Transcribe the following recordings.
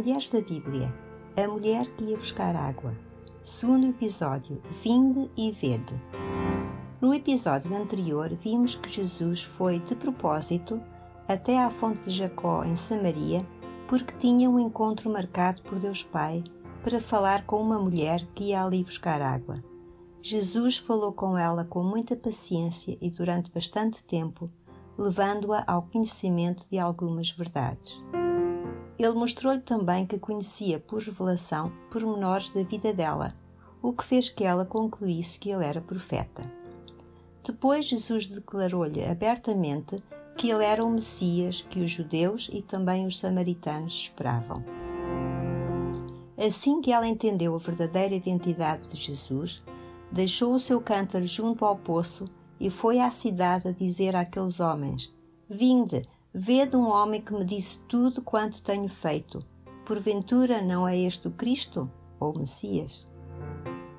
Mulheres da Bíblia A mulher que ia buscar água. Segundo episódio Vinde e Vede. No episódio anterior, vimos que Jesus foi de propósito até à fonte de Jacó em Samaria, porque tinha um encontro marcado por Deus Pai para falar com uma mulher que ia ali buscar água. Jesus falou com ela com muita paciência e durante bastante tempo, levando-a ao conhecimento de algumas verdades. Ele mostrou-lhe também que conhecia por revelação pormenores da vida dela, o que fez que ela concluísse que ele era profeta. Depois, Jesus declarou-lhe abertamente que ele era o Messias que os judeus e também os samaritanos esperavam. Assim que ela entendeu a verdadeira identidade de Jesus, deixou o seu cântaro junto ao poço e foi à cidade a dizer àqueles homens: Vinde, Vede um homem que me disse tudo quanto tenho feito. Porventura não é este o Cristo ou o Messias?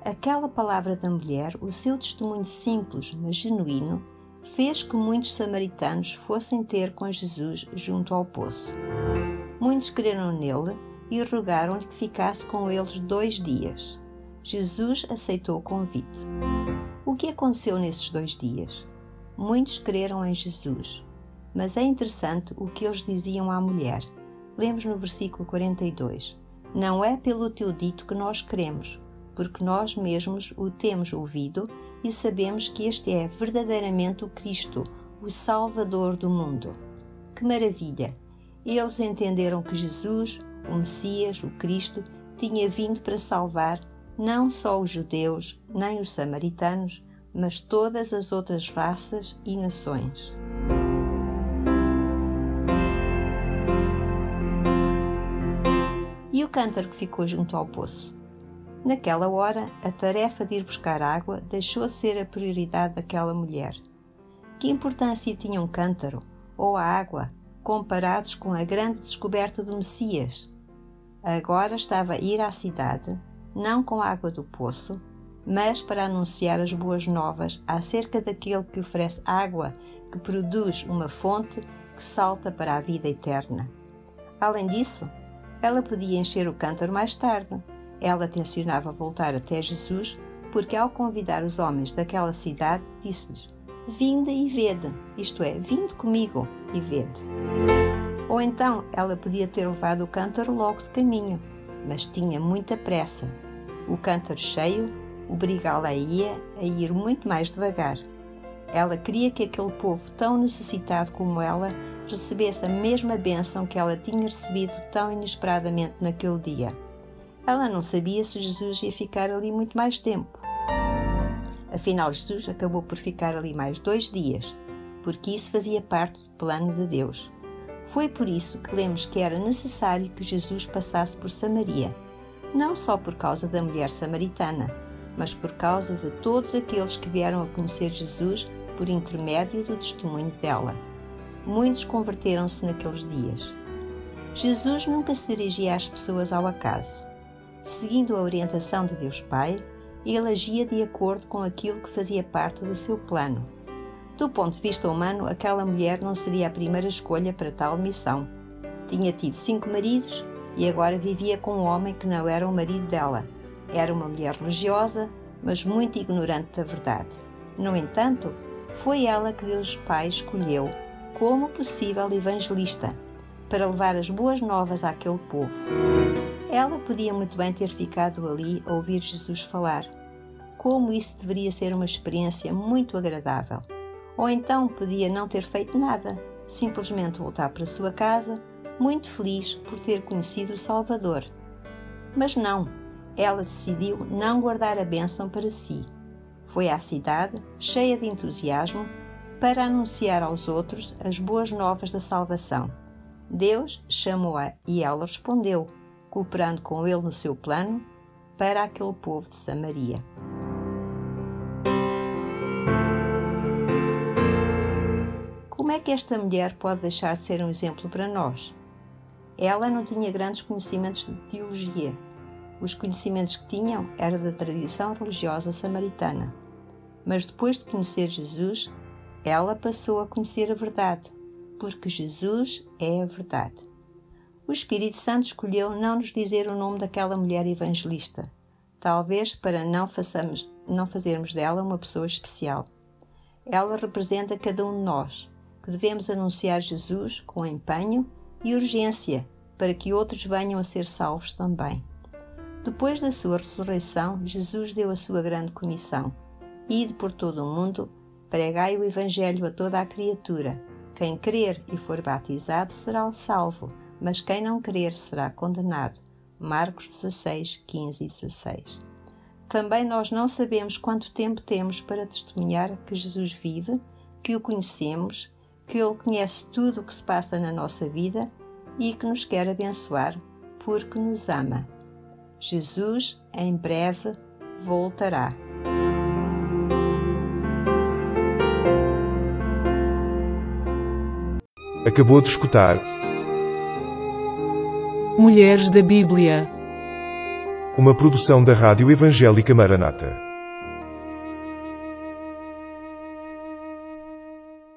Aquela palavra da mulher, o seu testemunho simples, mas genuíno, fez que muitos samaritanos fossem ter com Jesus junto ao poço. Muitos creram nele e rogaram-lhe que ficasse com eles dois dias. Jesus aceitou o convite. O que aconteceu nesses dois dias? Muitos creram em Jesus mas é interessante o que eles diziam à mulher. Lemos no versículo 42: Não é pelo teu dito que nós cremos, porque nós mesmos o temos ouvido e sabemos que este é verdadeiramente o Cristo, o Salvador do mundo. Que maravilha! Eles entenderam que Jesus, o Messias, o Cristo, tinha vindo para salvar não só os judeus, nem os samaritanos, mas todas as outras raças e nações. Cântaro que ficou junto ao poço. Naquela hora, a tarefa de ir buscar água deixou de ser a prioridade daquela mulher. Que importância tinha um cântaro ou a água comparados com a grande descoberta do Messias? Agora estava a ir à cidade, não com a água do poço, mas para anunciar as boas novas acerca daquele que oferece água que produz uma fonte que salta para a vida eterna. Além disso, ela podia encher o cântaro mais tarde. Ela tencionava voltar até Jesus, porque ao convidar os homens daquela cidade, disse-lhes: Vinde e vede, isto é, vinde comigo e vede. Ou então ela podia ter levado o cântaro logo de caminho, mas tinha muita pressa. O cântaro cheio obrigá-la ia a ir muito mais devagar. Ela queria que aquele povo tão necessitado como ela recebesse a mesma bênção que ela tinha recebido tão inesperadamente naquele dia. Ela não sabia se Jesus ia ficar ali muito mais tempo. Afinal, Jesus acabou por ficar ali mais dois dias, porque isso fazia parte do plano de Deus. Foi por isso que lemos que era necessário que Jesus passasse por Samaria, não só por causa da mulher samaritana, mas por causa de todos aqueles que vieram a conhecer Jesus por intermédio do testemunho dela muitos converteram-se naqueles dias. Jesus nunca se dirigia às pessoas ao acaso. Seguindo a orientação de Deus Pai, ele agia de acordo com aquilo que fazia parte do seu plano. Do ponto de vista humano, aquela mulher não seria a primeira escolha para tal missão. Tinha tido cinco maridos e agora vivia com um homem que não era o marido dela. Era uma mulher religiosa, mas muito ignorante da verdade. No entanto, foi ela que Deus Pai escolheu como possível evangelista para levar as boas novas àquele povo. Ela podia muito bem ter ficado ali a ouvir Jesus falar. Como isso deveria ser uma experiência muito agradável. Ou então podia não ter feito nada, simplesmente voltar para sua casa, muito feliz por ter conhecido o Salvador. Mas não, ela decidiu não guardar a bênção para si. Foi à cidade, cheia de entusiasmo, para anunciar aos outros as boas novas da salvação. Deus chamou-a e ela respondeu, cooperando com ele no seu plano para aquele povo de Samaria. Como é que esta mulher pode deixar de ser um exemplo para nós? Ela não tinha grandes conhecimentos de teologia. Os conhecimentos que tinham eram da tradição religiosa samaritana. Mas depois de conhecer Jesus, ela passou a conhecer a verdade, porque Jesus é a verdade. O Espírito Santo escolheu não nos dizer o nome daquela mulher evangelista, talvez para não, façamos, não fazermos dela uma pessoa especial. Ela representa cada um de nós, que devemos anunciar Jesus com empenho e urgência para que outros venham a ser salvos também. Depois da sua ressurreição, Jesus deu a sua grande comissão: Ide por todo o mundo, pregai o Evangelho a toda a criatura. Quem crer e for batizado será salvo, mas quem não crer será condenado. Marcos 16, 15 e 16. Também nós não sabemos quanto tempo temos para testemunhar que Jesus vive, que o conhecemos, que Ele conhece tudo o que se passa na nossa vida e que nos quer abençoar porque nos ama. Jesus em breve voltará. Acabou de escutar Mulheres da Bíblia. uma produção da Rádio Evangélica Maranata.